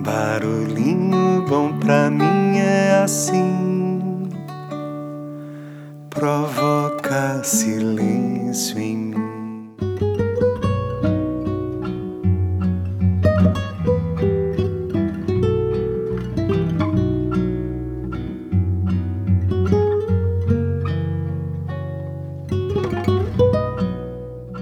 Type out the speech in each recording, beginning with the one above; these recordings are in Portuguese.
Barulhinho bom pra mim é assim, provoca silêncio em mim.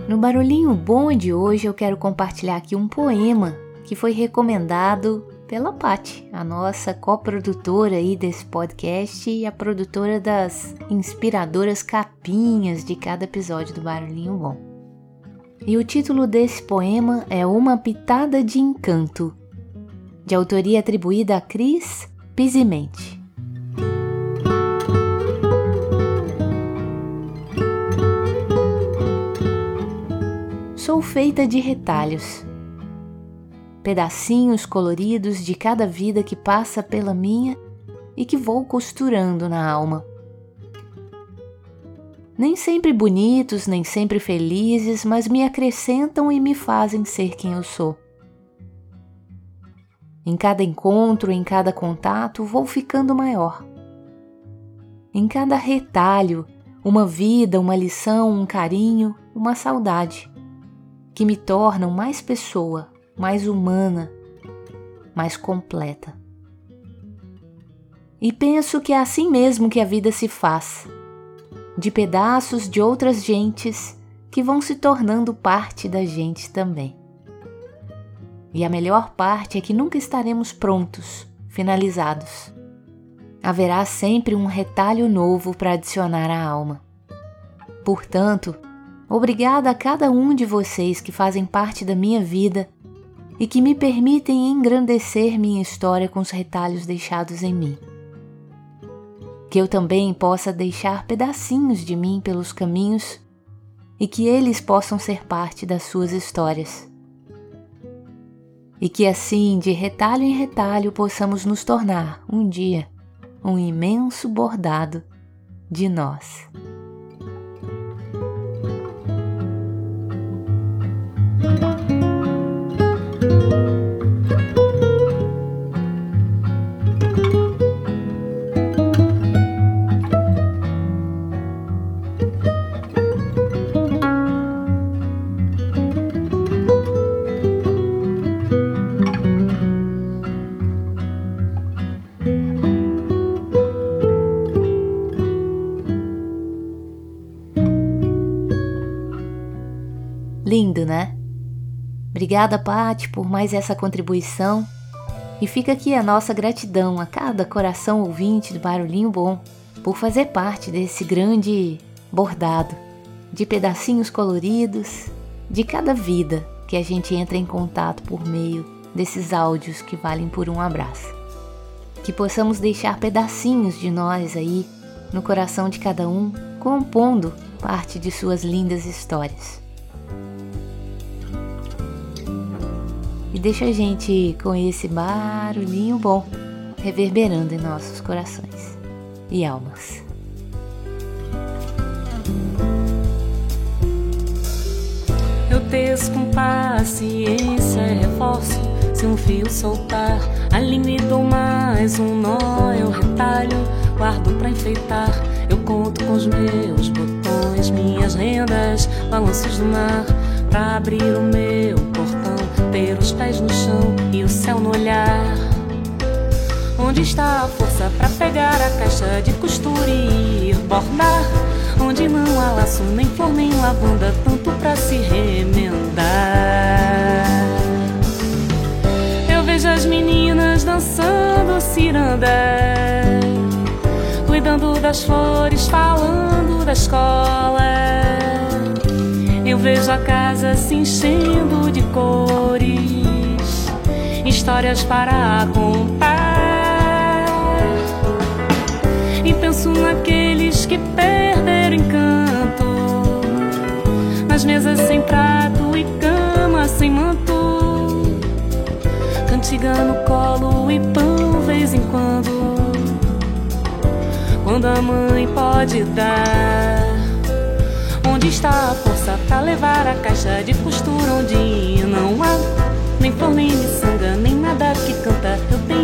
No Barulhinho Bom de hoje eu quero compartilhar aqui um poema que foi recomendado pela Pati, a nossa coprodutora aí desse podcast e a produtora das inspiradoras capinhas de cada episódio do Barulhinho Bom. E o título desse poema é Uma Pitada de Encanto, de autoria atribuída a Cris Pisimente. Sou feita de retalhos, pedacinhos coloridos de cada vida que passa pela minha e que vou costurando na alma. Nem sempre bonitos, nem sempre felizes, mas me acrescentam e me fazem ser quem eu sou. Em cada encontro, em cada contato, vou ficando maior. Em cada retalho, uma vida, uma lição, um carinho, uma saudade que me tornam mais pessoa, mais humana, mais completa. E penso que é assim mesmo que a vida se faz, de pedaços de outras gentes que vão se tornando parte da gente também. E a melhor parte é que nunca estaremos prontos, finalizados. Haverá sempre um retalho novo para adicionar à alma. Portanto, Obrigada a cada um de vocês que fazem parte da minha vida e que me permitem engrandecer minha história com os retalhos deixados em mim. Que eu também possa deixar pedacinhos de mim pelos caminhos e que eles possam ser parte das suas histórias. E que assim, de retalho em retalho, possamos nos tornar, um dia, um imenso bordado de nós. Lindo, né? Obrigada, Pati, por mais essa contribuição. E fica aqui a nossa gratidão a cada coração ouvinte do Barulhinho Bom por fazer parte desse grande bordado de pedacinhos coloridos de cada vida que a gente entra em contato por meio desses áudios que valem por um abraço. Que possamos deixar pedacinhos de nós aí no coração de cada um, compondo parte de suas lindas histórias. Deixa a gente com esse barulhinho bom reverberando em nossos corações e almas. Eu teço com paciência, reforço. Se um fio soltar, alinho e dou mais um nó. Eu retalho, guardo pra enfeitar. Eu conto com os meus botões, minhas rendas, balanços do mar, pra abrir o meu portão ter os pés no chão e o céu no olhar. Onde está a força para pegar a caixa de costura e ir bordar? Onde não há laço, nem flor, nem lavanda, tanto para se remendar. Eu vejo as meninas dançando ciranda, cuidando das flores, falando da escola eu vejo a casa se enchendo de cores, histórias para contar. E penso naqueles que perderam encanto, nas mesas sem prato e cama sem manto, cantiga no colo e pão vez em quando, quando a mãe pode dar. Onde está a força pra levar a caixa de costura onde não há nem flor, nem miçanga, nem nada que canta? Eu tenho